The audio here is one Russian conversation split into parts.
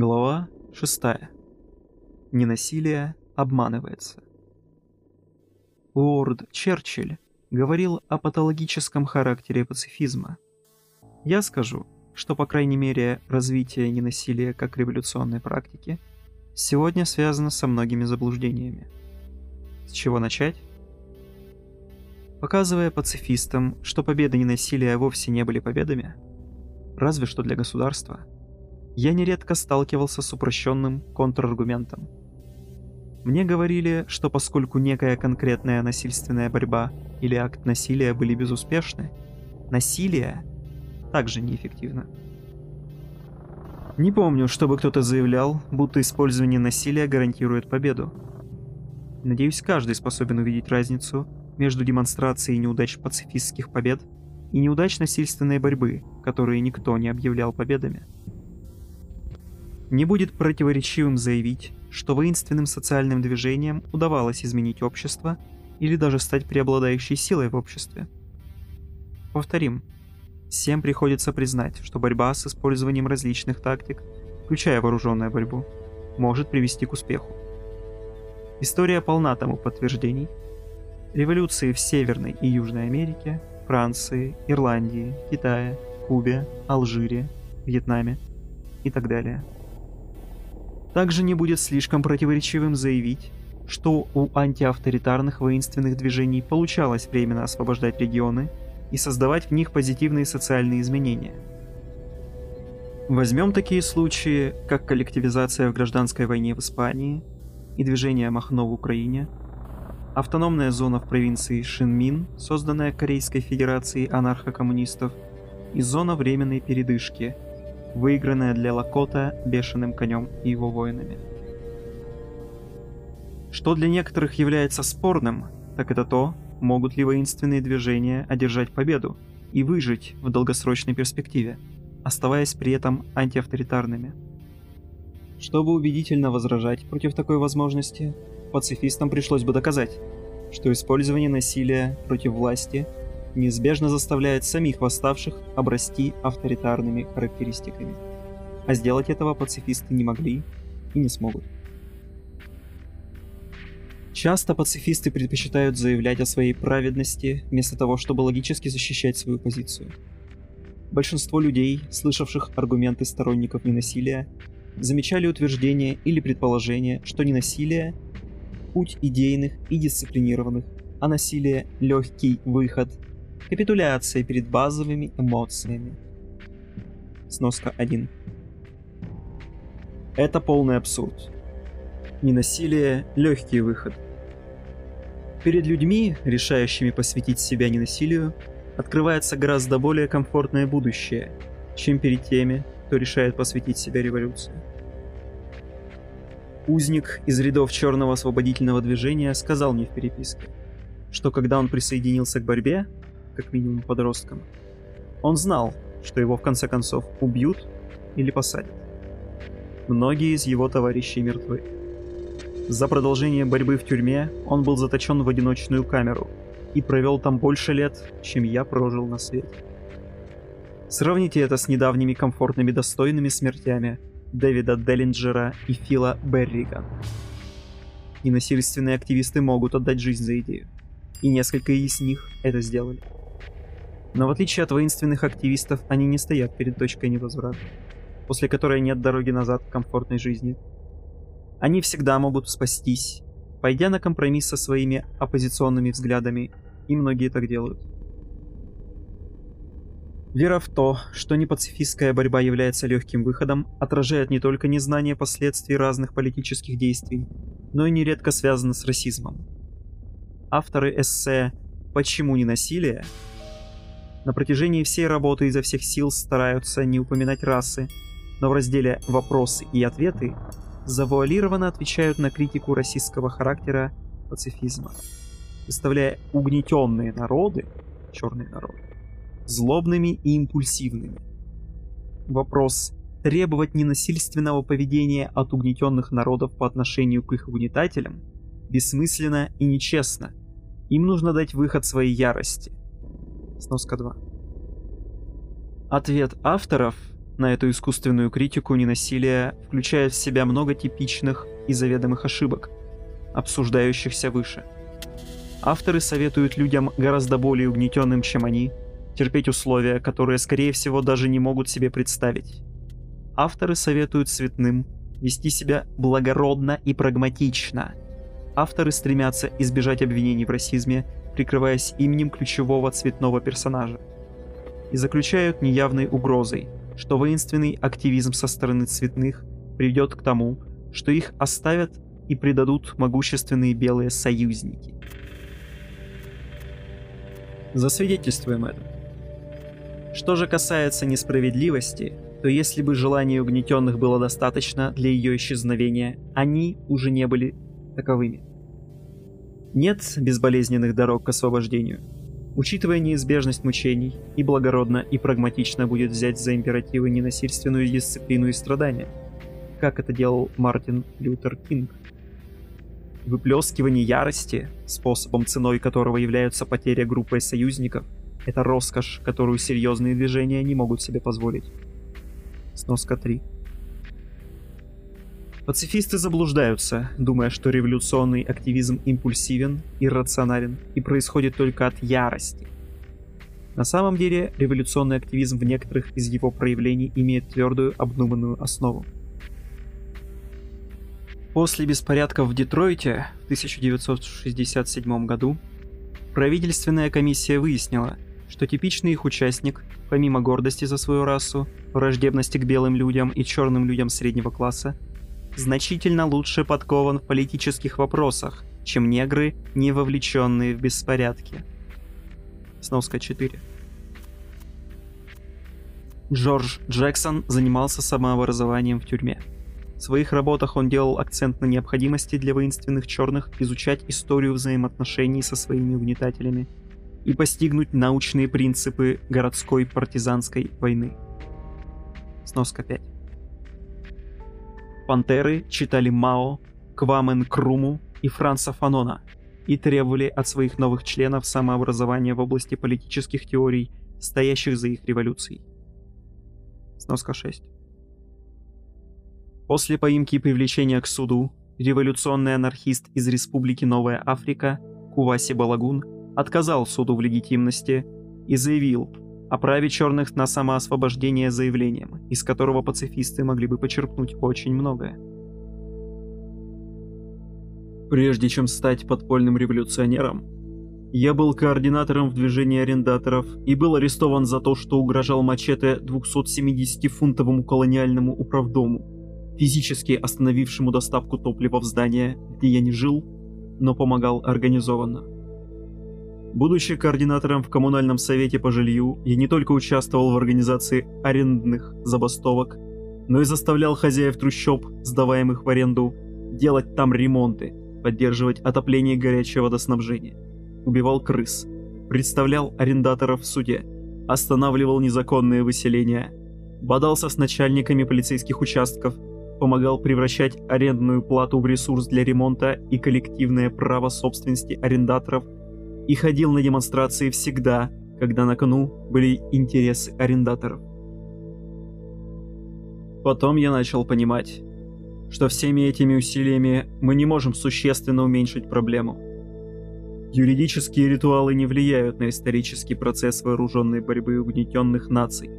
Глава 6. Ненасилие обманывается. Уорд Черчилль говорил о патологическом характере пацифизма. Я скажу, что, по крайней мере, развитие ненасилия как революционной практики сегодня связано со многими заблуждениями. С чего начать? Показывая пацифистам, что победы ненасилия вовсе не были победами, разве что для государства – я нередко сталкивался с упрощенным контраргументом. Мне говорили, что поскольку некая конкретная насильственная борьба или акт насилия были безуспешны, насилие также неэффективно. Не помню, чтобы кто-то заявлял, будто использование насилия гарантирует победу. Надеюсь, каждый способен увидеть разницу между демонстрацией неудач пацифистских побед и неудач насильственной борьбы, которые никто не объявлял победами. Не будет противоречивым заявить, что воинственным социальным движениям удавалось изменить общество или даже стать преобладающей силой в обществе. Повторим, всем приходится признать, что борьба с использованием различных тактик, включая вооруженную борьбу, может привести к успеху. История полна тому подтверждений. Революции в Северной и Южной Америке, Франции, Ирландии, Китае, Кубе, Алжире, Вьетнаме и так далее – также не будет слишком противоречивым заявить, что у антиавторитарных воинственных движений получалось временно освобождать регионы и создавать в них позитивные социальные изменения. Возьмем такие случаи, как коллективизация в гражданской войне в Испании и движение Махно в Украине, автономная зона в провинции Шинмин, созданная Корейской Федерацией анархокоммунистов, и зона временной передышки – выигранная для Лакота бешеным конем и его воинами. Что для некоторых является спорным, так это то, могут ли воинственные движения одержать победу и выжить в долгосрочной перспективе, оставаясь при этом антиавторитарными. Чтобы убедительно возражать против такой возможности, пацифистам пришлось бы доказать, что использование насилия против власти неизбежно заставляет самих восставших обрасти авторитарными характеристиками. А сделать этого пацифисты не могли и не смогут. Часто пацифисты предпочитают заявлять о своей праведности, вместо того, чтобы логически защищать свою позицию. Большинство людей, слышавших аргументы сторонников ненасилия, замечали утверждение или предположение, что ненасилие – путь идейных и дисциплинированных, а насилие – легкий выход Капитуляция перед базовыми эмоциями. Сноска 1. Это полный абсурд. Ненасилие – легкий выход. Перед людьми, решающими посвятить себя ненасилию, открывается гораздо более комфортное будущее, чем перед теми, кто решает посвятить себя революции. Узник из рядов черного освободительного движения сказал мне в переписке, что когда он присоединился к борьбе, как минимум подростком. Он знал, что его в конце концов убьют или посадят. Многие из его товарищей мертвы. За продолжение борьбы в тюрьме он был заточен в одиночную камеру и провел там больше лет, чем я прожил на свете. Сравните это с недавними комфортными достойными смертями Дэвида Деллинджера и Фила Беррига. И насильственные активисты могут отдать жизнь за идею. И несколько из них это сделали. Но в отличие от воинственных активистов, они не стоят перед точкой невозврата, после которой нет дороги назад к комфортной жизни. Они всегда могут спастись, пойдя на компромисс со своими оппозиционными взглядами, и многие так делают. Вера в то, что непацифистская борьба является легким выходом, отражает не только незнание последствий разных политических действий, но и нередко связана с расизмом. Авторы эссе «Почему не насилие» На протяжении всей работы изо всех сил стараются не упоминать расы, но в разделе «Вопросы и ответы» завуалированно отвечают на критику российского характера пацифизма, выставляя угнетенные народы, черные народы, злобными и импульсивными. Вопрос требовать ненасильственного поведения от угнетенных народов по отношению к их угнетателям бессмысленно и нечестно. Им нужно дать выход своей ярости. Сноска 2. Ответ авторов на эту искусственную критику ненасилия включает в себя много типичных и заведомых ошибок, обсуждающихся выше. Авторы советуют людям гораздо более угнетенным, чем они, терпеть условия, которые, скорее всего, даже не могут себе представить. Авторы советуют цветным вести себя благородно и прагматично. Авторы стремятся избежать обвинений в расизме, прикрываясь именем ключевого цветного персонажа. И заключают неявной угрозой, что воинственный активизм со стороны цветных приведет к тому, что их оставят и предадут могущественные белые союзники. Засвидетельствуем это. Что же касается несправедливости, то если бы желания угнетенных было достаточно для ее исчезновения, они уже не были таковыми. Нет безболезненных дорог к освобождению. Учитывая неизбежность мучений, и благородно, и прагматично будет взять за императивы ненасильственную дисциплину и страдания, как это делал Мартин Лютер Кинг. Выплескивание ярости, способом ценой которого являются потеря группой союзников, это роскошь, которую серьезные движения не могут себе позволить. Сноска 3. Пацифисты заблуждаются, думая, что революционный активизм импульсивен, иррационален и происходит только от ярости. На самом деле, революционный активизм в некоторых из его проявлений имеет твердую обдуманную основу. После беспорядков в Детройте в 1967 году правительственная комиссия выяснила, что типичный их участник, помимо гордости за свою расу, враждебности к белым людям и черным людям среднего класса, значительно лучше подкован в политических вопросах, чем негры, не вовлеченные в беспорядки. Сноска 4. Джордж Джексон занимался самообразованием в тюрьме. В своих работах он делал акцент на необходимости для воинственных черных изучать историю взаимоотношений со своими угнетателями и постигнуть научные принципы городской партизанской войны. Сноска 5. Пантеры читали Мао, Квамен Круму и Франца Фанона и требовали от своих новых членов самообразования в области политических теорий, стоящих за их революцией. Сноска 6. После поимки и привлечения к суду, революционный анархист из Республики Новая Африка Куваси Балагун отказал суду в легитимности и заявил, о праве черных на самоосвобождение заявлением, из которого пацифисты могли бы почерпнуть очень многое. Прежде чем стать подпольным революционером, я был координатором в движении арендаторов и был арестован за то, что угрожал мачете 270-фунтовому колониальному управдому, физически остановившему доставку топлива в здание, где я не жил, но помогал организованно. Будучи координатором в коммунальном совете по жилью, я не только участвовал в организации арендных забастовок, но и заставлял хозяев трущоб, сдаваемых в аренду, делать там ремонты, поддерживать отопление и горячее водоснабжение. Убивал крыс, представлял арендаторов в суде, останавливал незаконные выселения, бодался с начальниками полицейских участков, помогал превращать арендную плату в ресурс для ремонта и коллективное право собственности арендаторов – и ходил на демонстрации всегда, когда на кону были интересы арендаторов. Потом я начал понимать, что всеми этими усилиями мы не можем существенно уменьшить проблему. Юридические ритуалы не влияют на исторический процесс вооруженной борьбы угнетенных наций.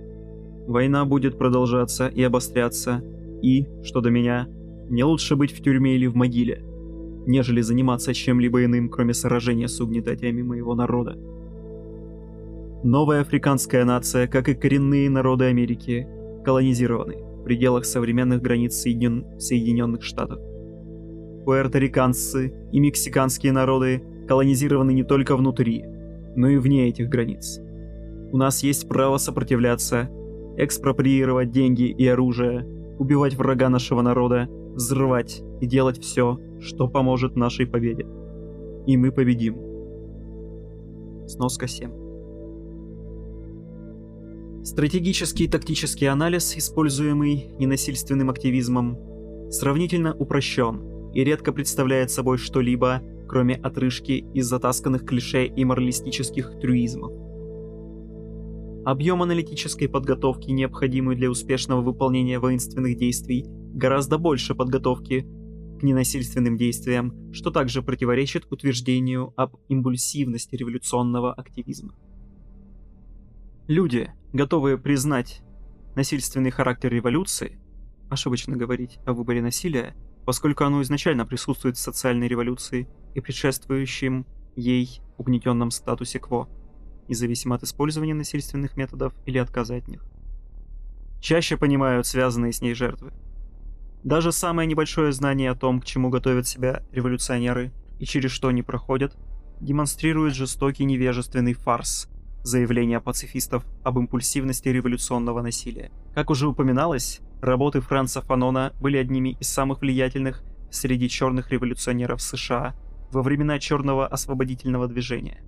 Война будет продолжаться и обостряться, и, что до меня, не лучше быть в тюрьме или в могиле – нежели заниматься чем-либо иным, кроме сражения с угнетателями моего народа. Новая африканская нация, как и коренные народы Америки, колонизированы в пределах современных границ Соедин... Соединенных Штатов. Пуэрториканцы и мексиканские народы колонизированы не только внутри, но и вне этих границ. У нас есть право сопротивляться, экспроприировать деньги и оружие, убивать врага нашего народа, взрывать и делать все, что поможет нашей победе. И мы победим. Сноска 7. Стратегический и тактический анализ, используемый ненасильственным активизмом, сравнительно упрощен и редко представляет собой что-либо, кроме отрыжки из затасканных клише и моралистических трюизмов. Объем аналитической подготовки, необходимый для успешного выполнения воинственных действий, гораздо больше подготовки к ненасильственным действиям, что также противоречит утверждению об импульсивности революционного активизма. Люди, готовые признать насильственный характер революции, ошибочно говорить о выборе насилия, поскольку оно изначально присутствует в социальной революции и предшествующем ей угнетенном статусе кво, независимо от использования насильственных методов или отказа от них. Чаще понимают связанные с ней жертвы. Даже самое небольшое знание о том, к чему готовят себя революционеры и через что они проходят, демонстрирует жестокий невежественный фарс заявления пацифистов об импульсивности революционного насилия. Как уже упоминалось, работы Франца Фанона были одними из самых влиятельных среди черных революционеров США во времена черного освободительного движения.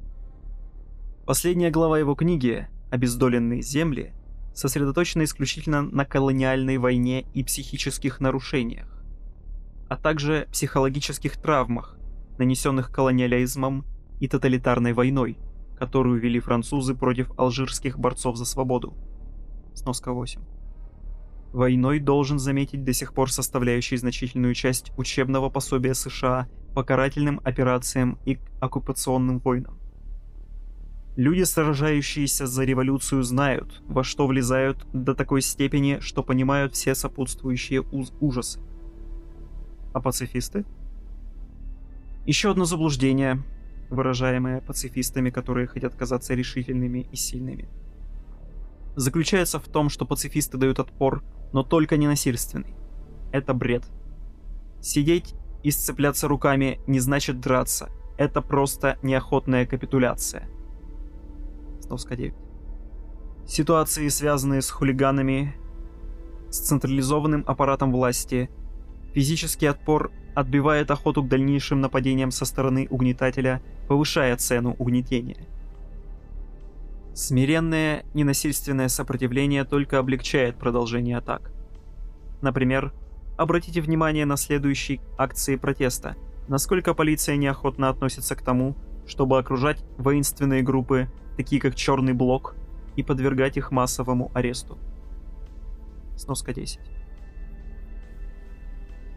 Последняя глава его книги «Обездоленные земли» сосредоточена исключительно на колониальной войне и психических нарушениях, а также психологических травмах, нанесенных колониализмом и тоталитарной войной, которую вели французы против алжирских борцов за свободу. Сноска 8. Войной должен заметить до сих пор составляющий значительную часть учебного пособия США по карательным операциям и оккупационным войнам. Люди, сражающиеся за революцию, знают, во что влезают до такой степени, что понимают все сопутствующие ужасы. А пацифисты? Еще одно заблуждение, выражаемое пацифистами, которые хотят казаться решительными и сильными. Заключается в том, что пацифисты дают отпор, но только не насильственный. Это бред. Сидеть и сцепляться руками не значит драться. Это просто неохотная капитуляция. Сновска 9. Ситуации, связанные с хулиганами, с централизованным аппаратом власти, физический отпор отбивает охоту к дальнейшим нападениям со стороны угнетателя, повышая цену угнетения. Смиренное, ненасильственное сопротивление только облегчает продолжение атак. Например, обратите внимание на следующие акции протеста, насколько полиция неохотно относится к тому, чтобы окружать воинственные группы такие как Черный Блок, и подвергать их массовому аресту. Сноска 10.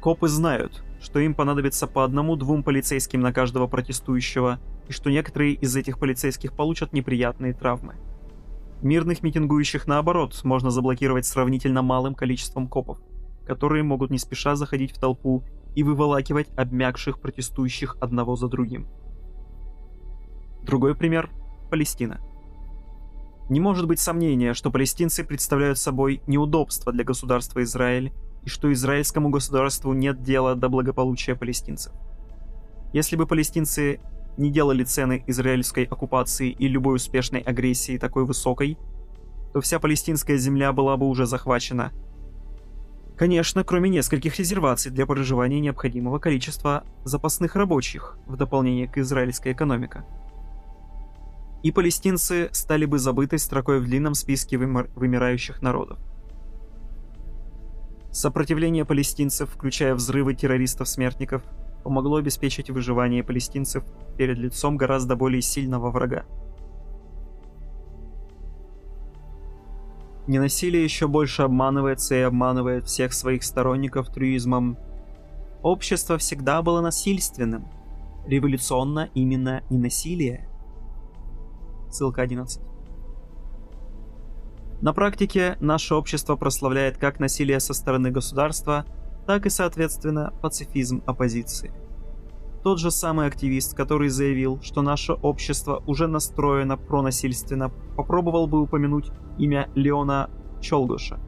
Копы знают, что им понадобится по одному-двум полицейским на каждого протестующего, и что некоторые из этих полицейских получат неприятные травмы. Мирных митингующих, наоборот, можно заблокировать сравнительно малым количеством копов, которые могут не спеша заходить в толпу и выволакивать обмякших протестующих одного за другим. Другой пример Палестина. Не может быть сомнения, что палестинцы представляют собой неудобство для государства Израиль и что израильскому государству нет дела до благополучия палестинцев. Если бы палестинцы не делали цены израильской оккупации и любой успешной агрессии такой высокой, то вся палестинская земля была бы уже захвачена. Конечно, кроме нескольких резерваций для проживания необходимого количества запасных рабочих в дополнение к израильской экономике и палестинцы стали бы забытой строкой в длинном списке вымир вымирающих народов. Сопротивление палестинцев, включая взрывы террористов-смертников, помогло обеспечить выживание палестинцев перед лицом гораздо более сильного врага. Ненасилие еще больше обманывается и обманывает всех своих сторонников трюизмом. Общество всегда было насильственным. Революционно именно и насилие. Ссылка 11. На практике наше общество прославляет как насилие со стороны государства, так и, соответственно, пацифизм оппозиции. Тот же самый активист, который заявил, что наше общество уже настроено пронасильственно, попробовал бы упомянуть имя Леона Чолгоша,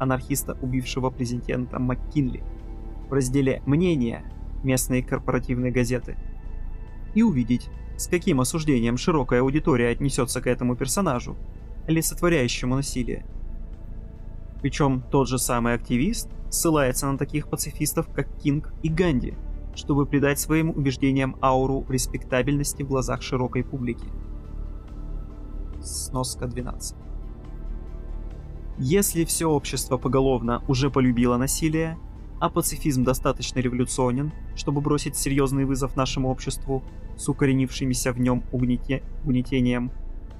анархиста, убившего президента МакКинли, в разделе «Мнения» местной корпоративной газеты, и увидеть, с каким осуждением широкая аудитория отнесется к этому персонажу, олицетворяющему насилие. Причем тот же самый активист ссылается на таких пацифистов, как Кинг и Ганди, чтобы придать своим убеждениям ауру респектабельности в глазах широкой публики. Сноска 12. Если все общество поголовно уже полюбило насилие, а пацифизм достаточно революционен, чтобы бросить серьезный вызов нашему обществу с укоренившимися в нем угнете... угнетением,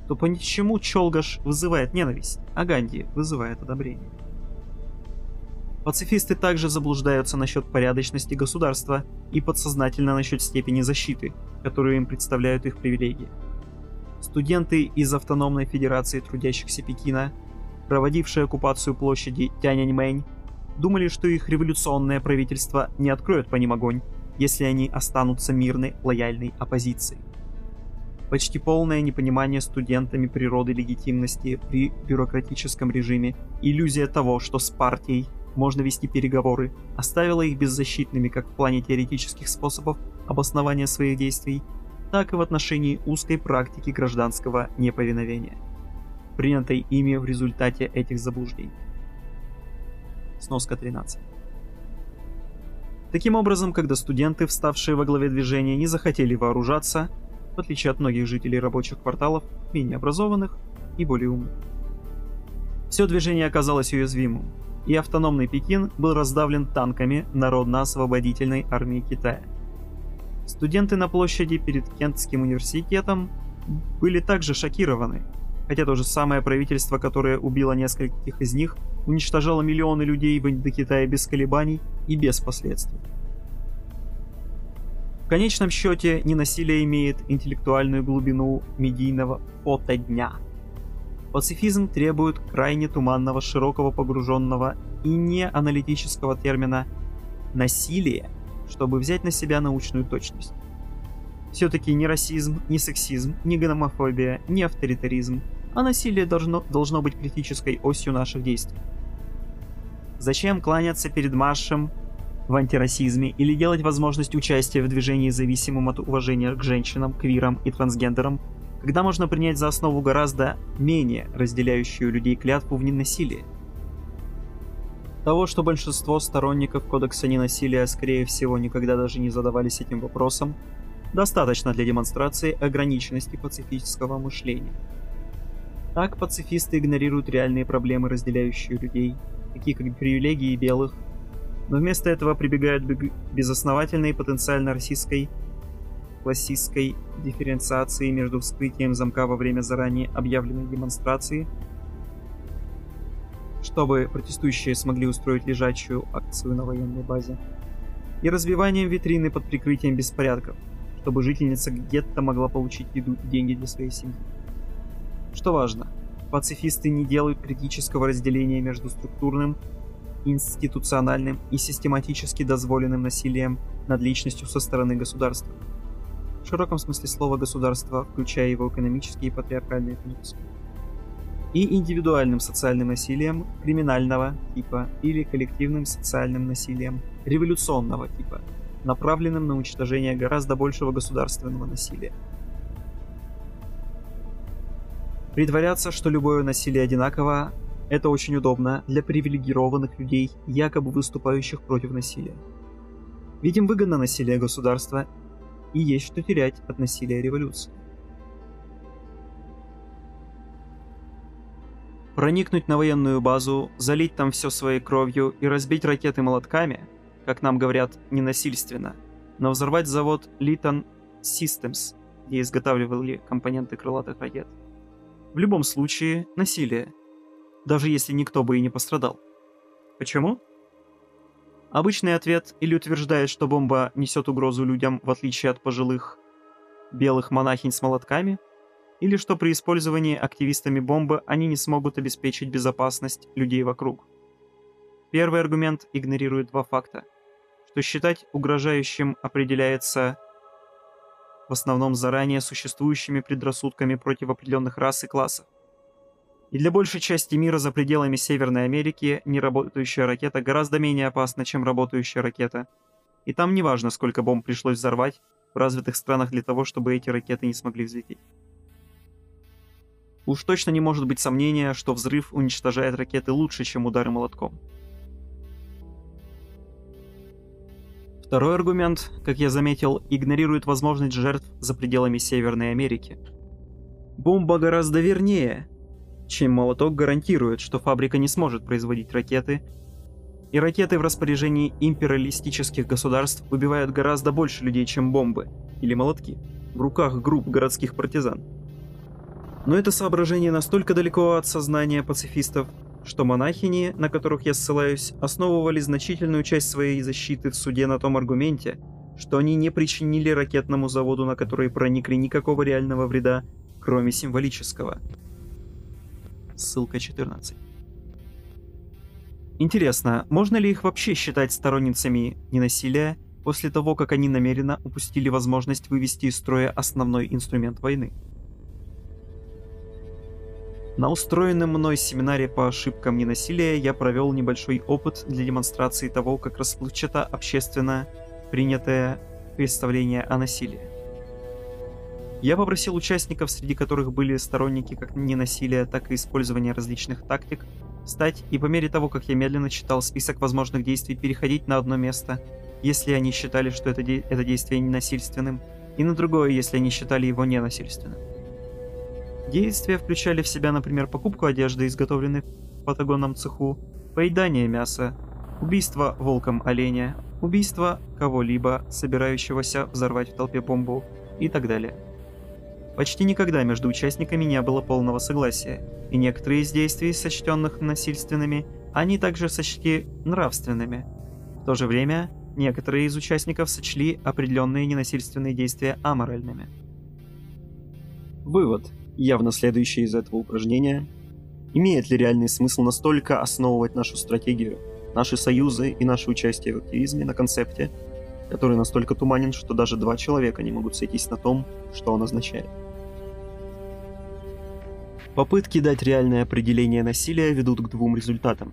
то почему Чолгаш вызывает ненависть, а Ганди вызывает одобрение? Пацифисты также заблуждаются насчет порядочности государства и подсознательно насчет степени защиты, которую им представляют их привилегии. Студенты из Автономной Федерации Трудящихся Пекина, проводившие оккупацию площади Тяньаньмэнь, думали, что их революционное правительство не откроет по ним огонь, если они останутся мирной, лояльной оппозицией. Почти полное непонимание студентами природы легитимности при бюрократическом режиме, иллюзия того, что с партией можно вести переговоры, оставила их беззащитными как в плане теоретических способов обоснования своих действий, так и в отношении узкой практики гражданского неповиновения, принятой ими в результате этих заблуждений. Сноска 13. Таким образом, когда студенты, вставшие во главе движения, не захотели вооружаться, в отличие от многих жителей рабочих кварталов, менее образованных и более умных. Все движение оказалось уязвимым, и автономный Пекин был раздавлен танками Народно-освободительной армии Китая. Студенты на площади перед Кентским университетом были также шокированы, хотя то же самое правительство, которое убило нескольких из них, уничтожало миллионы людей в Индокитае без колебаний и без последствий. В конечном счете, ненасилие имеет интеллектуальную глубину медийного фото дня – Пацифизм требует крайне туманного, широкого погруженного и не аналитического термина «насилие», чтобы взять на себя научную точность. Все-таки ни расизм, ни сексизм, ни гомофобия, ни авторитаризм, а насилие должно, должно быть критической осью наших действий. Зачем кланяться перед маршем в антирасизме или делать возможность участия в движении зависимым от уважения к женщинам, квирам и трансгендерам – когда можно принять за основу гораздо менее разделяющую людей клятву в ненасилии. Того, что большинство сторонников Кодекса ненасилия, скорее всего, никогда даже не задавались этим вопросом, достаточно для демонстрации ограниченности пацифического мышления. Так пацифисты игнорируют реальные проблемы, разделяющие людей, такие как привилегии белых, но вместо этого прибегают к безосновательной потенциально российской классистской дифференциации между вскрытием замка во время заранее объявленной демонстрации, чтобы протестующие смогли устроить лежачую акцию на военной базе, и разбиванием витрины под прикрытием беспорядков, чтобы жительница где-то могла получить еду и деньги для своей семьи. Что важно, пацифисты не делают критического разделения между структурным, институциональным и систематически дозволенным насилием над личностью со стороны государства. В широком смысле слова государства, включая его экономические и патриархальные функции, и индивидуальным социальным насилием криминального типа или коллективным социальным насилием революционного типа, направленным на уничтожение гораздо большего государственного насилия. Притворяться, что любое насилие одинаково, это очень удобно для привилегированных людей, якобы выступающих против насилия. Видим выгодно насилие государства и есть что терять от насилия революции. Проникнуть на военную базу, залить там все своей кровью и разбить ракеты молотками, как нам говорят, ненасильственно, но взорвать завод Litton Systems, где изготавливали компоненты крылатых ракет. В любом случае, насилие, даже если никто бы и не пострадал. Почему? Обычный ответ или утверждает, что бомба несет угрозу людям, в отличие от пожилых белых монахинь с молотками, или что при использовании активистами бомбы они не смогут обеспечить безопасность людей вокруг. Первый аргумент игнорирует два факта. Что считать угрожающим определяется в основном заранее существующими предрассудками против определенных рас и классов. И для большей части мира за пределами Северной Америки неработающая ракета гораздо менее опасна, чем работающая ракета. И там не важно, сколько бомб пришлось взорвать в развитых странах для того, чтобы эти ракеты не смогли взлететь. Уж точно не может быть сомнения, что взрыв уничтожает ракеты лучше, чем удары молотком. Второй аргумент, как я заметил, игнорирует возможность жертв за пределами Северной Америки. Бомба гораздо вернее, чем молоток гарантирует, что фабрика не сможет производить ракеты, и ракеты в распоряжении империалистических государств убивают гораздо больше людей, чем бомбы или молотки в руках групп городских партизан. Но это соображение настолько далеко от сознания пацифистов, что монахини, на которых я ссылаюсь, основывали значительную часть своей защиты в суде на том аргументе, что они не причинили ракетному заводу, на который проникли никакого реального вреда, кроме символического. Ссылка 14. Интересно, можно ли их вообще считать сторонницами ненасилия после того, как они намеренно упустили возможность вывести из строя основной инструмент войны? На устроенном мной семинаре по ошибкам ненасилия я провел небольшой опыт для демонстрации того, как расплывчато общественно принятое представление о насилии. Я попросил участников, среди которых были сторонники как ненасилия, так и использования различных тактик, встать и по мере того, как я медленно читал список возможных действий, переходить на одно место, если они считали, что это, де это действие ненасильственным, и на другое, если они считали его ненасильственным. Действия включали в себя, например, покупку одежды, изготовленной в патагонном цеху, поедание мяса, убийство волком оленя, убийство кого-либо, собирающегося взорвать в толпе бомбу и так далее. Почти никогда между участниками не было полного согласия, и некоторые из действий, сочтенных насильственными, они также сочли нравственными. В то же время, некоторые из участников сочли определенные ненасильственные действия аморальными. Вывод, явно следующий из этого упражнения. Имеет ли реальный смысл настолько основывать нашу стратегию, наши союзы и наше участие в активизме на концепте, который настолько туманен, что даже два человека не могут сойтись на том, что он означает? Попытки дать реальное определение насилия ведут к двум результатам.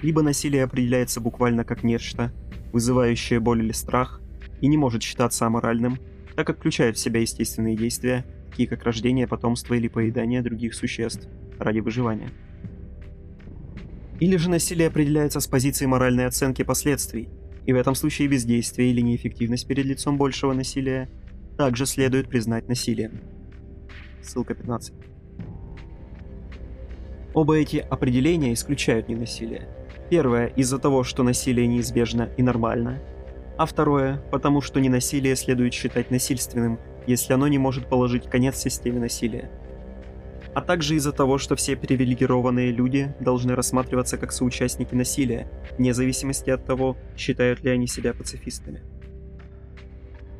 Либо насилие определяется буквально как нечто, вызывающее боль или страх, и не может считаться аморальным, так как включает в себя естественные действия, такие как рождение потомства или поедание других существ ради выживания. Или же насилие определяется с позиции моральной оценки последствий, и в этом случае бездействие или неэффективность перед лицом большего насилия также следует признать насилием. Ссылка 15. Оба эти определения исключают ненасилие. Первое из-за того, что насилие неизбежно и нормально, а второе потому, что ненасилие следует считать насильственным, если оно не может положить конец системе насилия. А также из-за того, что все привилегированные люди должны рассматриваться как соучастники насилия, вне зависимости от того, считают ли они себя пацифистами.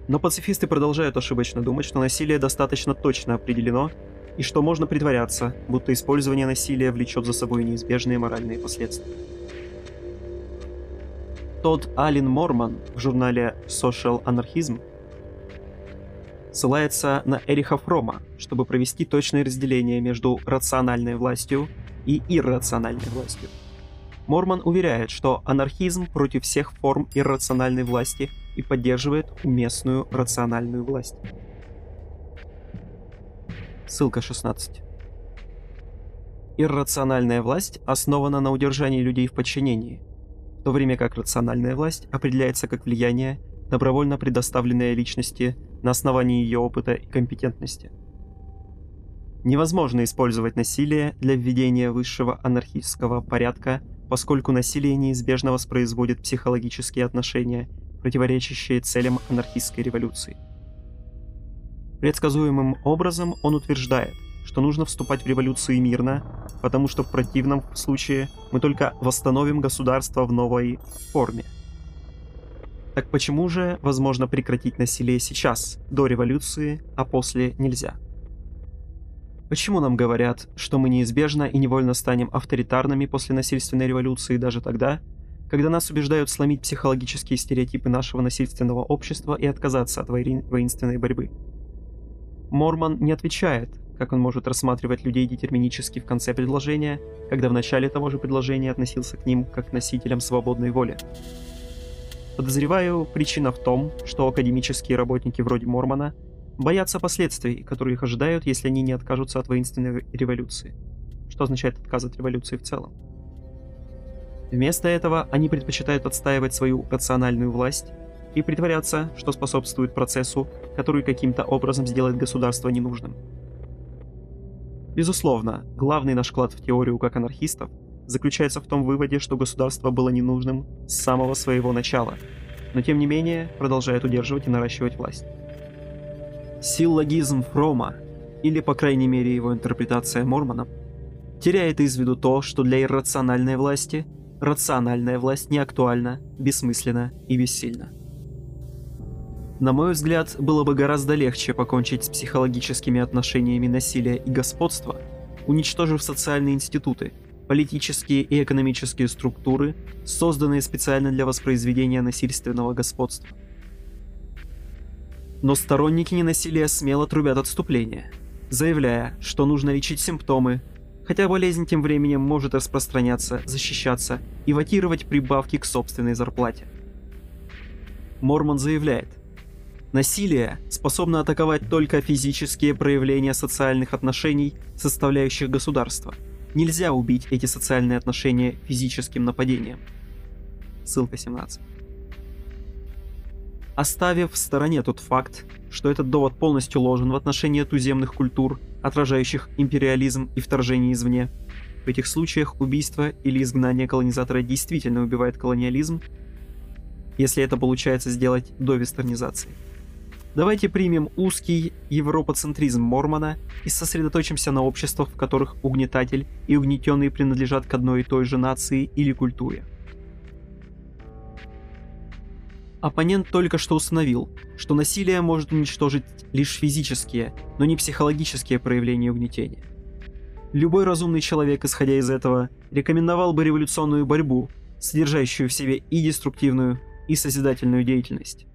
Но пацифисты продолжают ошибочно думать, что насилие достаточно точно определено, и что можно притворяться, будто использование насилия влечет за собой неизбежные моральные последствия. Тодд Аллен Морман в журнале Social Anarchism ссылается на Эриха Фрома, чтобы провести точное разделение между рациональной властью и иррациональной властью. Морман уверяет, что анархизм против всех форм иррациональной власти и поддерживает уместную рациональную власть. Ссылка 16. Иррациональная власть основана на удержании людей в подчинении, в то время как рациональная власть определяется как влияние, добровольно предоставленное личности на основании ее опыта и компетентности. Невозможно использовать насилие для введения высшего анархического порядка, поскольку насилие неизбежно воспроизводит психологические отношения, противоречащие целям анархистской революции. Предсказуемым образом он утверждает, что нужно вступать в революцию мирно, потому что в противном случае мы только восстановим государство в новой форме. Так почему же возможно прекратить насилие сейчас, до революции, а после нельзя? Почему нам говорят, что мы неизбежно и невольно станем авторитарными после насильственной революции даже тогда, когда нас убеждают сломить психологические стереотипы нашего насильственного общества и отказаться от воинственной борьбы? Морман не отвечает, как он может рассматривать людей детерминически в конце предложения, когда в начале того же предложения относился к ним как к носителям свободной воли. Подозреваю, причина в том, что академические работники вроде Мормона боятся последствий, которые их ожидают, если они не откажутся от воинственной революции. Что означает отказ от революции в целом. Вместо этого они предпочитают отстаивать свою рациональную власть и притворяться, что способствует процессу, который каким-то образом сделает государство ненужным. Безусловно, главный наш вклад в теорию как анархистов заключается в том выводе, что государство было ненужным с самого своего начала, но тем не менее продолжает удерживать и наращивать власть. Силлогизм Фрома или по крайней мере его интерпретация Мормоном, теряет из виду то, что для иррациональной власти рациональная власть не актуальна, бессмысленна и бессильна. На мой взгляд, было бы гораздо легче покончить с психологическими отношениями насилия и господства, уничтожив социальные институты, политические и экономические структуры, созданные специально для воспроизведения насильственного господства. Но сторонники ненасилия смело трубят отступление, заявляя, что нужно лечить симптомы, хотя болезнь тем временем может распространяться, защищаться и ватировать прибавки к собственной зарплате. Мормон заявляет, насилие способно атаковать только физические проявления социальных отношений, составляющих государство. Нельзя убить эти социальные отношения физическим нападением. Ссылка 17. Оставив в стороне тот факт, что этот довод полностью ложен в отношении туземных культур, отражающих империализм и вторжение извне, в этих случаях убийство или изгнание колонизатора действительно убивает колониализм, если это получается сделать до вестернизации. Давайте примем узкий европоцентризм Мормона и сосредоточимся на обществах, в которых угнетатель и угнетенные принадлежат к одной и той же нации или культуре. Оппонент только что установил, что насилие может уничтожить лишь физические, но не психологические проявления угнетения. Любой разумный человек, исходя из этого, рекомендовал бы революционную борьбу, содержащую в себе и деструктивную, и созидательную деятельность.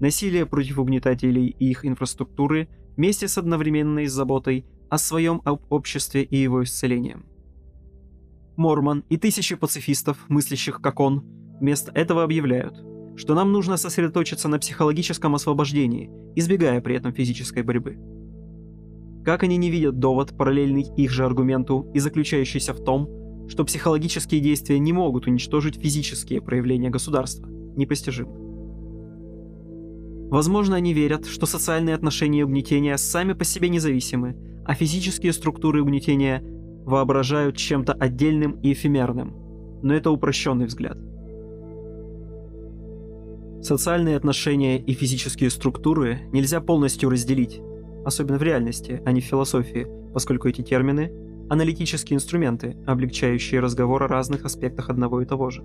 Насилие против угнетателей и их инфраструктуры вместе с одновременной заботой о своем обществе и его исцелением. Мормон и тысячи пацифистов, мыслящих как он, вместо этого объявляют – что нам нужно сосредоточиться на психологическом освобождении, избегая при этом физической борьбы. Как они не видят довод, параллельный их же аргументу и заключающийся в том, что психологические действия не могут уничтожить физические проявления государства, непостижимо. Возможно, они верят, что социальные отношения угнетения сами по себе независимы, а физические структуры угнетения воображают чем-то отдельным и эфемерным. Но это упрощенный взгляд. Социальные отношения и физические структуры нельзя полностью разделить, особенно в реальности, а не в философии, поскольку эти термины – аналитические инструменты, облегчающие разговор о разных аспектах одного и того же.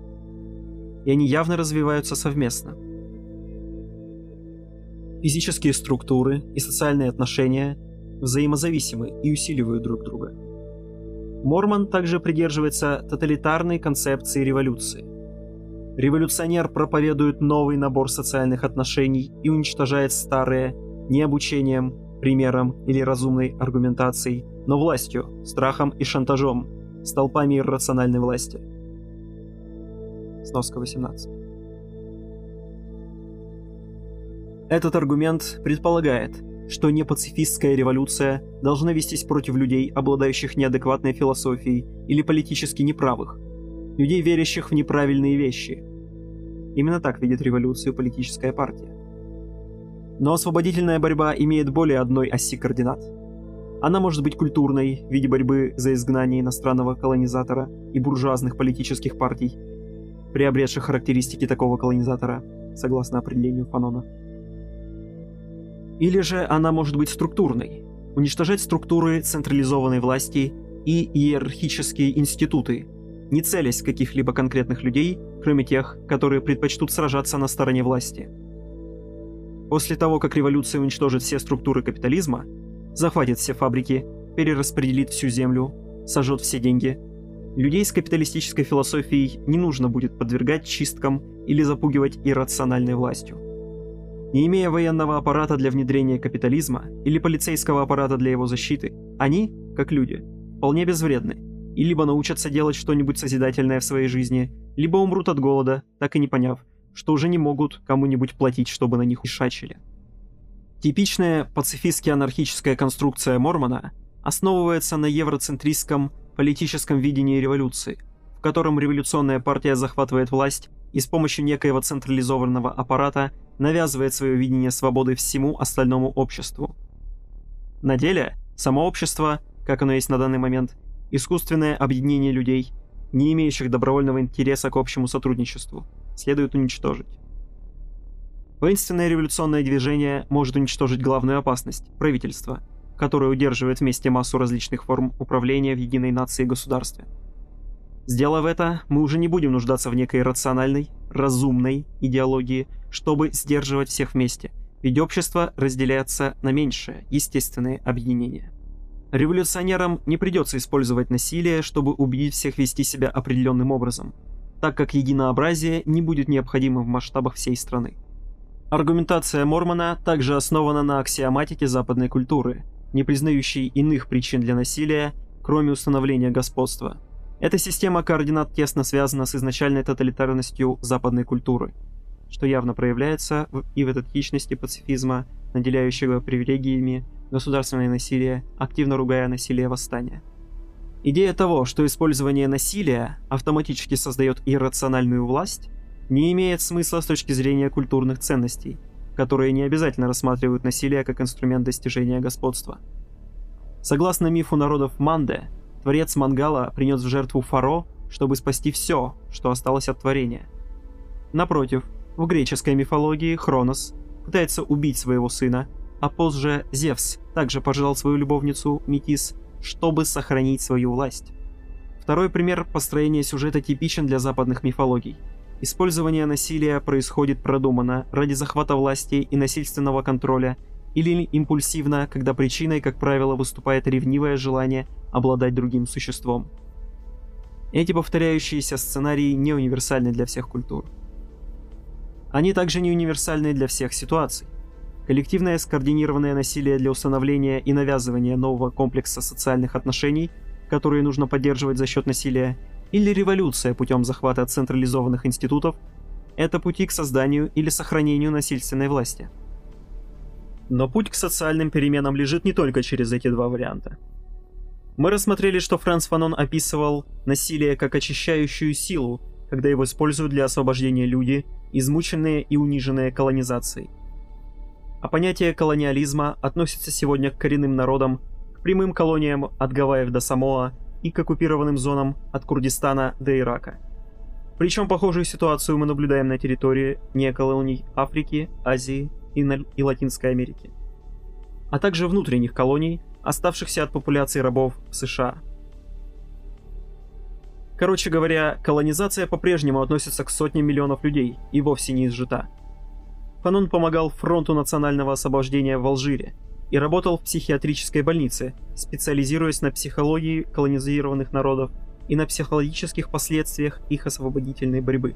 И они явно развиваются совместно. Физические структуры и социальные отношения взаимозависимы и усиливают друг друга. Мормон также придерживается тоталитарной концепции революции – Революционер проповедует новый набор социальных отношений и уничтожает старые не обучением, примером или разумной аргументацией, но властью, страхом и шантажом, столпами иррациональной власти. Сноска 18. Этот аргумент предполагает, что непацифистская революция должна вестись против людей, обладающих неадекватной философией или политически неправых, людей, верящих в неправильные вещи. Именно так видит революцию политическая партия. Но освободительная борьба имеет более одной оси координат. Она может быть культурной в виде борьбы за изгнание иностранного колонизатора и буржуазных политических партий, приобретших характеристики такого колонизатора, согласно определению Фанона. Или же она может быть структурной, уничтожать структуры централизованной власти и иерархические институты, не целясь каких-либо конкретных людей, кроме тех, которые предпочтут сражаться на стороне власти. После того, как революция уничтожит все структуры капитализма, захватит все фабрики, перераспределит всю землю, сожжет все деньги, людей с капиталистической философией не нужно будет подвергать чисткам или запугивать иррациональной властью. Не имея военного аппарата для внедрения капитализма или полицейского аппарата для его защиты, они, как люди, вполне безвредны и либо научатся делать что-нибудь созидательное в своей жизни, либо умрут от голода, так и не поняв, что уже не могут кому-нибудь платить, чтобы на них ишачили. Типичная пацифистски-анархическая конструкция Мормона основывается на евроцентристском политическом видении революции, в котором революционная партия захватывает власть и с помощью некоего централизованного аппарата навязывает свое видение свободы всему остальному обществу. На деле, само общество, как оно есть на данный момент, Искусственное объединение людей, не имеющих добровольного интереса к общему сотрудничеству, следует уничтожить. Воинственное революционное движение может уничтожить главную опасность – правительство, которое удерживает вместе массу различных форм управления в единой нации и государстве. Сделав это, мы уже не будем нуждаться в некой рациональной, разумной идеологии, чтобы сдерживать всех вместе, ведь общество разделяется на меньшее, естественные объединения. Революционерам не придется использовать насилие, чтобы убедить всех вести себя определенным образом, так как единообразие не будет необходимым в масштабах всей страны. Аргументация Мормона также основана на аксиоматике западной культуры, не признающей иных причин для насилия, кроме установления господства – эта система координат тесно связана с изначальной тоталитарностью западной культуры, что явно проявляется и в этатичности пацифизма, наделяющего привилегиями государственное насилие, активно ругая насилие восстания. Идея того, что использование насилия автоматически создает иррациональную власть, не имеет смысла с точки зрения культурных ценностей, которые не обязательно рассматривают насилие как инструмент достижения господства. Согласно мифу народов Манде, Творец Мангала принес в жертву Фаро, чтобы спасти все, что осталось от творения. Напротив, в греческой мифологии Хронос пытается убить своего сына, а позже Зевс также пожелал свою любовницу Метис, чтобы сохранить свою власть. Второй пример построения сюжета типичен для западных мифологий. Использование насилия происходит продуманно ради захвата власти и насильственного контроля или импульсивно, когда причиной, как правило, выступает ревнивое желание обладать другим существом. Эти повторяющиеся сценарии не универсальны для всех культур. Они также не универсальны для всех ситуаций. Коллективное скоординированное насилие для установления и навязывания нового комплекса социальных отношений, которые нужно поддерживать за счет насилия, или революция путем захвата централизованных институтов – это пути к созданию или сохранению насильственной власти – но путь к социальным переменам лежит не только через эти два варианта. Мы рассмотрели, что Франц Фанон описывал насилие как очищающую силу, когда его используют для освобождения люди, измученные и униженные колонизацией. А понятие колониализма относится сегодня к коренным народам, к прямым колониям от Гавайев до Самоа и к оккупированным зонам от Курдистана до Ирака. Причем похожую ситуацию мы наблюдаем на территории неоколоний Африки, Азии и, на, и Латинской Америки, а также внутренних колоний, оставшихся от популяции рабов в США. Короче говоря, колонизация по-прежнему относится к сотням миллионов людей и вовсе не изжита. Фанон помогал фронту национального освобождения в Алжире и работал в психиатрической больнице, специализируясь на психологии колонизированных народов и на психологических последствиях их освободительной борьбы.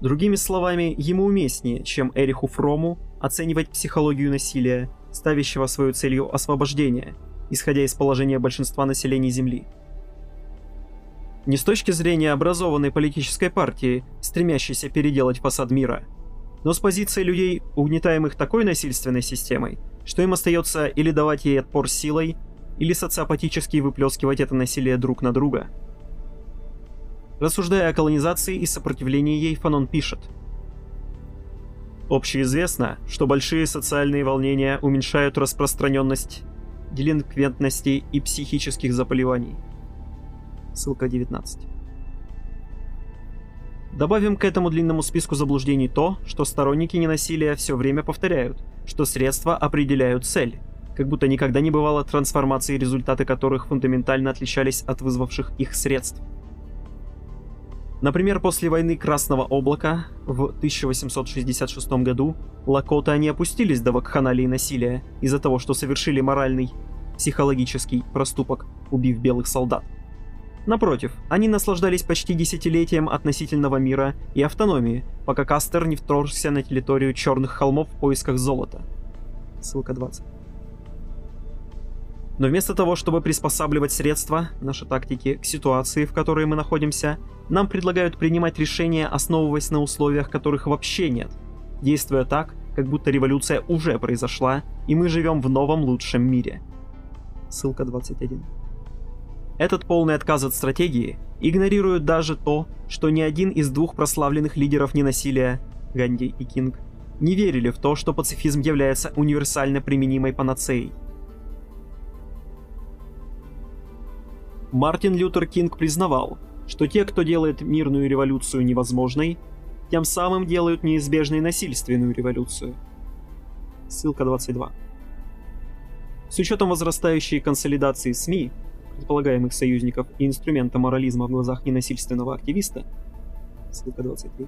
Другими словами, ему уместнее, чем Эриху Фрому, оценивать психологию насилия, ставящего свою целью освобождение, исходя из положения большинства населения Земли. Не с точки зрения образованной политической партии, стремящейся переделать фасад мира, но с позиции людей, угнетаемых такой насильственной системой, что им остается или давать ей отпор силой, или социопатически выплескивать это насилие друг на друга – Рассуждая о колонизации и сопротивлении ей, Фанон пишет. Общеизвестно, что большие социальные волнения уменьшают распространенность делинквентности и психических заболеваний. Ссылка 19. Добавим к этому длинному списку заблуждений то, что сторонники ненасилия все время повторяют, что средства определяют цель, как будто никогда не бывало трансформации, результаты которых фундаментально отличались от вызвавших их средств – Например, после войны Красного Облака в 1866 году Лакота не опустились до вакханалии насилия из-за того, что совершили моральный, психологический проступок, убив белых солдат. Напротив, они наслаждались почти десятилетием относительного мира и автономии, пока Кастер не вторгся на территорию Черных холмов в поисках золота. Ссылка 20. Но вместо того, чтобы приспосабливать средства, наши тактики, к ситуации, в которой мы находимся, нам предлагают принимать решения, основываясь на условиях, которых вообще нет, действуя так, как будто революция уже произошла, и мы живем в новом лучшем мире. Ссылка 21. Этот полный отказ от стратегии игнорирует даже то, что ни один из двух прославленных лидеров ненасилия, Ганди и Кинг, не верили в то, что пацифизм является универсально применимой панацеей. Мартин Лютер Кинг признавал, что те, кто делает мирную революцию невозможной, тем самым делают неизбежной насильственную революцию. Ссылка 22. С учетом возрастающей консолидации СМИ, предполагаемых союзников и инструмента морализма в глазах ненасильственного активиста, ссылка 23,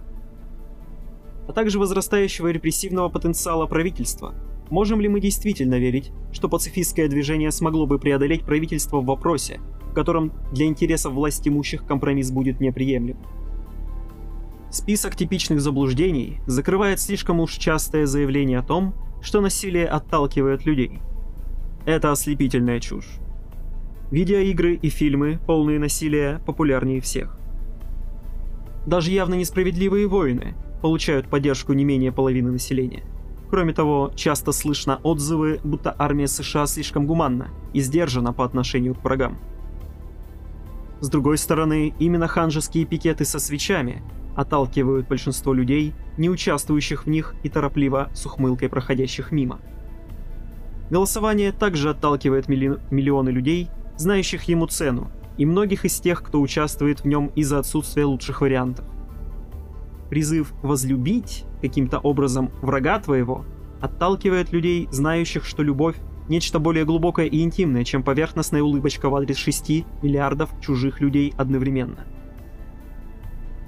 а также возрастающего репрессивного потенциала правительства, можем ли мы действительно верить, что пацифистское движение смогло бы преодолеть правительство в вопросе, в котором для интересов власть имущих компромисс будет неприемлем? Список типичных заблуждений закрывает слишком уж частое заявление о том, что насилие отталкивает людей. Это ослепительная чушь. Видеоигры и фильмы, полные насилия, популярнее всех. Даже явно несправедливые войны получают поддержку не менее половины населения. Кроме того, часто слышно отзывы, будто армия США слишком гуманна и сдержана по отношению к врагам. С другой стороны, именно ханжеские пикеты со свечами отталкивают большинство людей, не участвующих в них и торопливо с ухмылкой проходящих мимо. Голосование также отталкивает милли миллионы людей, знающих ему цену, и многих из тех, кто участвует в нем из-за отсутствия лучших вариантов. Призыв возлюбить каким-то образом врага твоего отталкивает людей, знающих, что любовь – нечто более глубокое и интимное, чем поверхностная улыбочка в адрес 6 миллиардов чужих людей одновременно –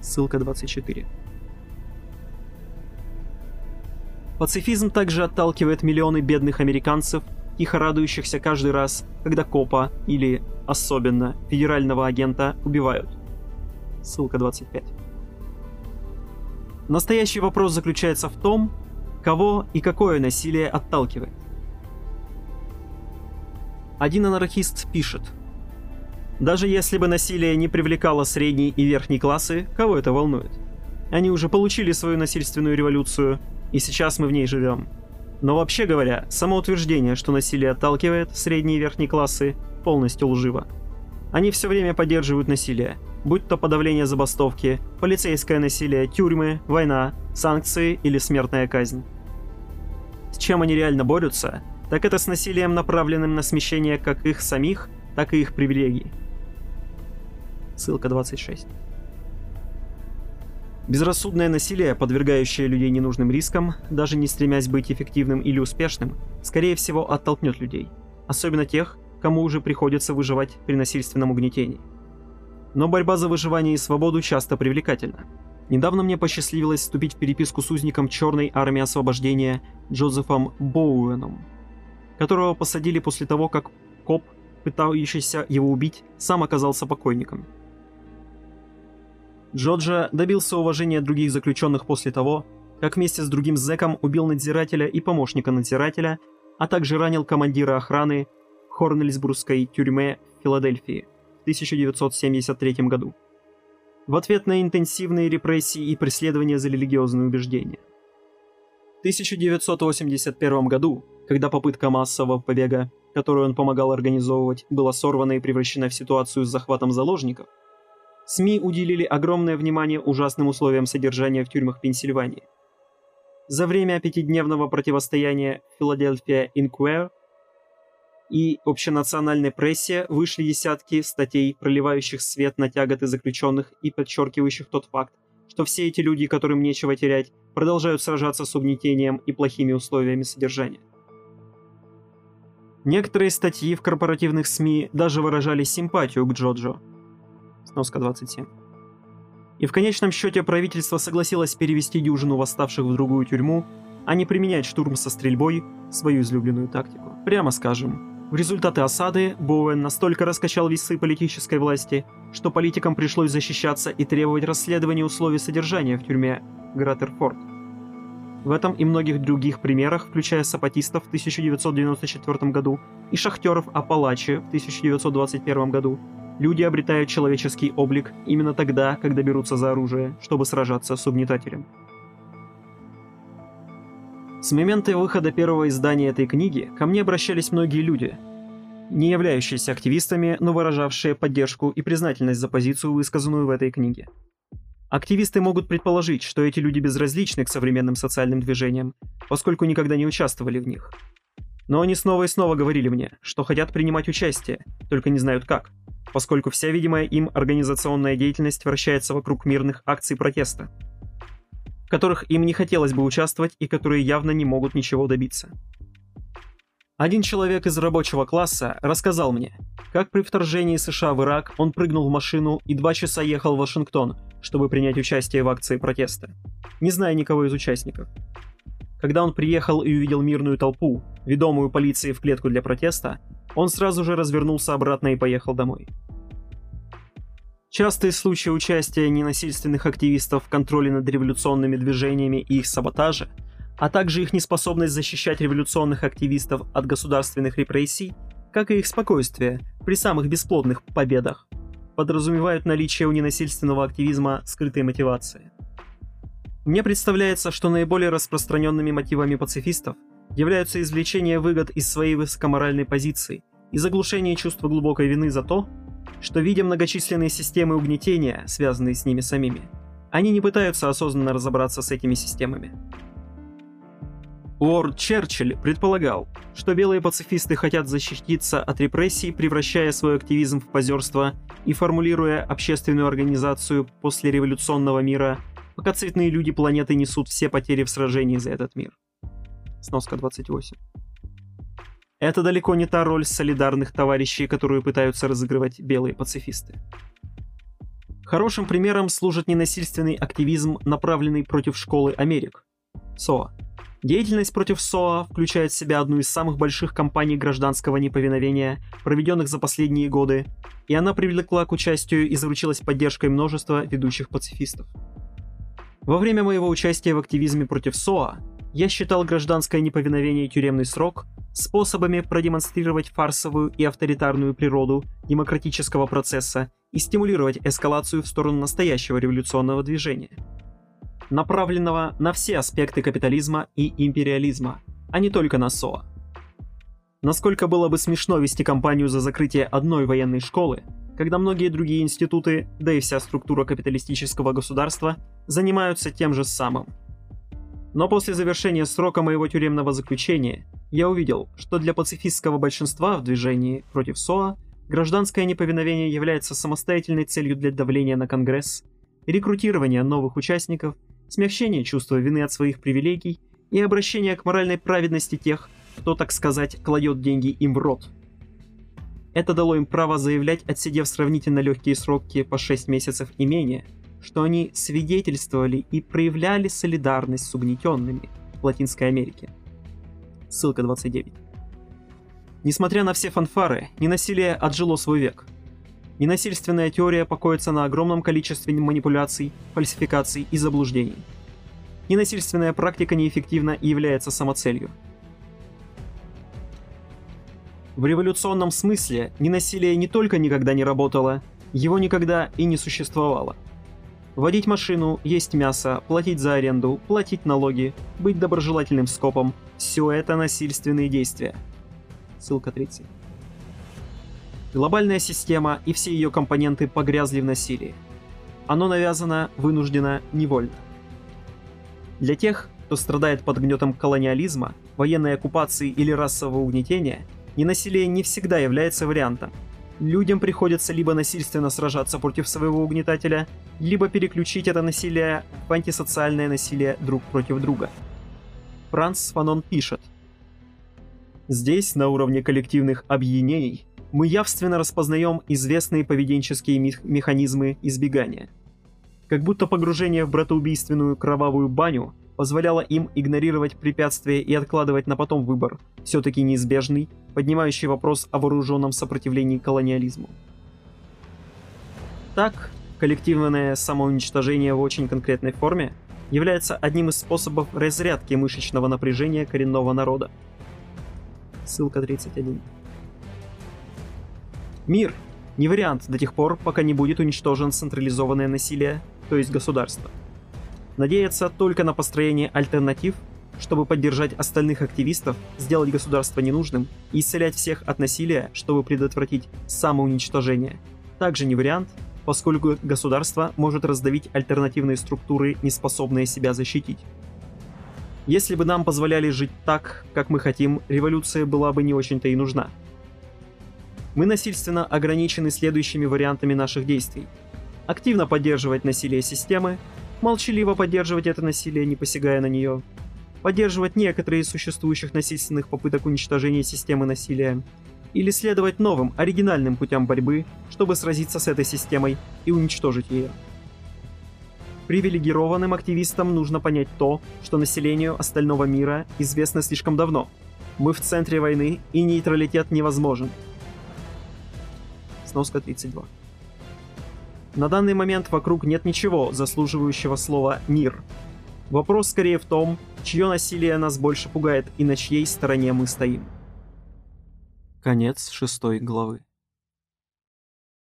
Ссылка 24. Пацифизм также отталкивает миллионы бедных американцев, тихо радующихся каждый раз, когда копа или, особенно, федерального агента убивают. Ссылка 25. Настоящий вопрос заключается в том, кого и какое насилие отталкивает. Один анархист пишет – даже если бы насилие не привлекало средний и верхний классы, кого это волнует? Они уже получили свою насильственную революцию, и сейчас мы в ней живем. Но вообще говоря, само утверждение, что насилие отталкивает средние и верхние классы, полностью лживо. Они все время поддерживают насилие, будь то подавление забастовки, полицейское насилие, тюрьмы, война, санкции или смертная казнь. С чем они реально борются, так это с насилием, направленным на смещение как их самих, так и их привилегий. Ссылка 26. Безрассудное насилие, подвергающее людей ненужным рискам, даже не стремясь быть эффективным или успешным, скорее всего оттолкнет людей, особенно тех, кому уже приходится выживать при насильственном угнетении. Но борьба за выживание и свободу часто привлекательна. Недавно мне посчастливилось вступить в переписку с узником Черной армии освобождения Джозефом Боуэном, которого посадили после того, как коп, пытающийся его убить, сам оказался покойником. Джоджа добился уважения других заключенных после того, как вместе с другим зэком убил надзирателя и помощника надзирателя, а также ранил командира охраны в Хорнельсбургской тюрьме в Филадельфии в 1973 году. В ответ на интенсивные репрессии и преследования за религиозные убеждения. В 1981 году, когда попытка массового побега, которую он помогал организовывать, была сорвана и превращена в ситуацию с захватом заложников, СМИ уделили огромное внимание ужасным условиям содержания в тюрьмах Пенсильвании. За время пятидневного противостояния Филадельфия Инкуэр и общенациональной прессе вышли десятки статей, проливающих свет на тяготы заключенных и подчеркивающих тот факт, что все эти люди, которым нечего терять, продолжают сражаться с угнетением и плохими условиями содержания. Некоторые статьи в корпоративных СМИ даже выражали симпатию к Джоджо, Сноска 27. И в конечном счете правительство согласилось перевести дюжину восставших в другую тюрьму, а не применять штурм со стрельбой, свою излюбленную тактику. Прямо скажем, в результаты осады Боуэн настолько раскачал весы политической власти, что политикам пришлось защищаться и требовать расследования условий содержания в тюрьме Гратерфорд. В этом и многих других примерах, включая сапатистов в 1994 году и шахтеров Апалачи в 1921 году, Люди обретают человеческий облик именно тогда, когда берутся за оружие, чтобы сражаться с угнетателем. С момента выхода первого издания этой книги ко мне обращались многие люди, не являющиеся активистами, но выражавшие поддержку и признательность за позицию, высказанную в этой книге. Активисты могут предположить, что эти люди безразличны к современным социальным движениям, поскольку никогда не участвовали в них. Но они снова и снова говорили мне, что хотят принимать участие, только не знают как – поскольку вся видимая им организационная деятельность вращается вокруг мирных акций протеста, в которых им не хотелось бы участвовать и которые явно не могут ничего добиться. Один человек из рабочего класса рассказал мне, как при вторжении США в Ирак он прыгнул в машину и два часа ехал в Вашингтон, чтобы принять участие в акции протеста, не зная никого из участников. Когда он приехал и увидел мирную толпу, ведомую полицией в клетку для протеста, он сразу же развернулся обратно и поехал домой. Частые случаи участия ненасильственных активистов в контроле над революционными движениями и их саботаже, а также их неспособность защищать революционных активистов от государственных репрессий, как и их спокойствие при самых бесплодных победах, подразумевают наличие у ненасильственного активизма скрытой мотивации. Мне представляется, что наиболее распространенными мотивами пацифистов являются извлечение выгод из своей высокоморальной позиции и заглушение чувства глубокой вины за то, что, видя многочисленные системы угнетения, связанные с ними самими, они не пытаются осознанно разобраться с этими системами. Уорд Черчилль предполагал, что белые пацифисты хотят защититься от репрессий, превращая свой активизм в позерство и формулируя общественную организацию после революционного мира – пока цветные люди планеты несут все потери в сражении за этот мир. Сноска 28. Это далеко не та роль солидарных товарищей, которую пытаются разыгрывать белые пацифисты. Хорошим примером служит ненасильственный активизм, направленный против школы Америк, СОА. Деятельность против СОА включает в себя одну из самых больших кампаний гражданского неповиновения, проведенных за последние годы, и она привлекла к участию и заручилась поддержкой множества ведущих пацифистов. Во время моего участия в активизме против СОА я считал гражданское неповиновение и тюремный срок способами продемонстрировать фарсовую и авторитарную природу демократического процесса и стимулировать эскалацию в сторону настоящего революционного движения, направленного на все аспекты капитализма и империализма, а не только на СОА. Насколько было бы смешно вести кампанию за закрытие одной военной школы, когда многие другие институты, да и вся структура капиталистического государства занимаются тем же самым. Но после завершения срока моего тюремного заключения я увидел, что для пацифистского большинства в движении против СОА гражданское неповиновение является самостоятельной целью для давления на Конгресс, рекрутирования новых участников, смягчения чувства вины от своих привилегий и обращения к моральной праведности тех, кто, так сказать, кладет деньги им в рот – это дало им право заявлять, отсидев сравнительно легкие сроки по 6 месяцев и менее, что они свидетельствовали и проявляли солидарность с угнетенными в Латинской Америке. Ссылка 29. Несмотря на все фанфары, ненасилие отжило свой век. Ненасильственная теория покоится на огромном количестве манипуляций, фальсификаций и заблуждений. Ненасильственная практика неэффективна и является самоцелью – в революционном смысле ненасилие не только никогда не работало, его никогда и не существовало. Водить машину, есть мясо, платить за аренду, платить налоги, быть доброжелательным скопом – все это насильственные действия. Ссылка 30. Глобальная система и все ее компоненты погрязли в насилии. Оно навязано, вынуждено, невольно. Для тех, кто страдает под гнетом колониализма, военной оккупации или расового угнетения – Ненасилие не всегда является вариантом. Людям приходится либо насильственно сражаться против своего угнетателя, либо переключить это насилие в антисоциальное насилие друг против друга. Франц Фанон пишет. Здесь, на уровне коллективных объединений, мы явственно распознаем известные поведенческие механизмы избегания. Как будто погружение в братоубийственную кровавую баню позволяло им игнорировать препятствия и откладывать на потом выбор, все-таки неизбежный, поднимающий вопрос о вооруженном сопротивлении колониализму. Так, коллективное самоуничтожение в очень конкретной форме является одним из способов разрядки мышечного напряжения коренного народа. Ссылка 31. Мир не вариант до тех пор, пока не будет уничтожен централизованное насилие, то есть государство надеяться только на построение альтернатив, чтобы поддержать остальных активистов, сделать государство ненужным и исцелять всех от насилия, чтобы предотвратить самоуничтожение, также не вариант, поскольку государство может раздавить альтернативные структуры, не способные себя защитить. Если бы нам позволяли жить так, как мы хотим, революция была бы не очень-то и нужна. Мы насильственно ограничены следующими вариантами наших действий. Активно поддерживать насилие системы, молчаливо поддерживать это насилие, не посягая на нее, поддерживать некоторые из существующих насильственных попыток уничтожения системы насилия, или следовать новым, оригинальным путям борьбы, чтобы сразиться с этой системой и уничтожить ее. Привилегированным активистам нужно понять то, что населению остального мира известно слишком давно. Мы в центре войны, и нейтралитет невозможен. Сноска 32. На данный момент вокруг нет ничего, заслуживающего слова «мир». Вопрос скорее в том, чье насилие нас больше пугает и на чьей стороне мы стоим. Конец шестой главы.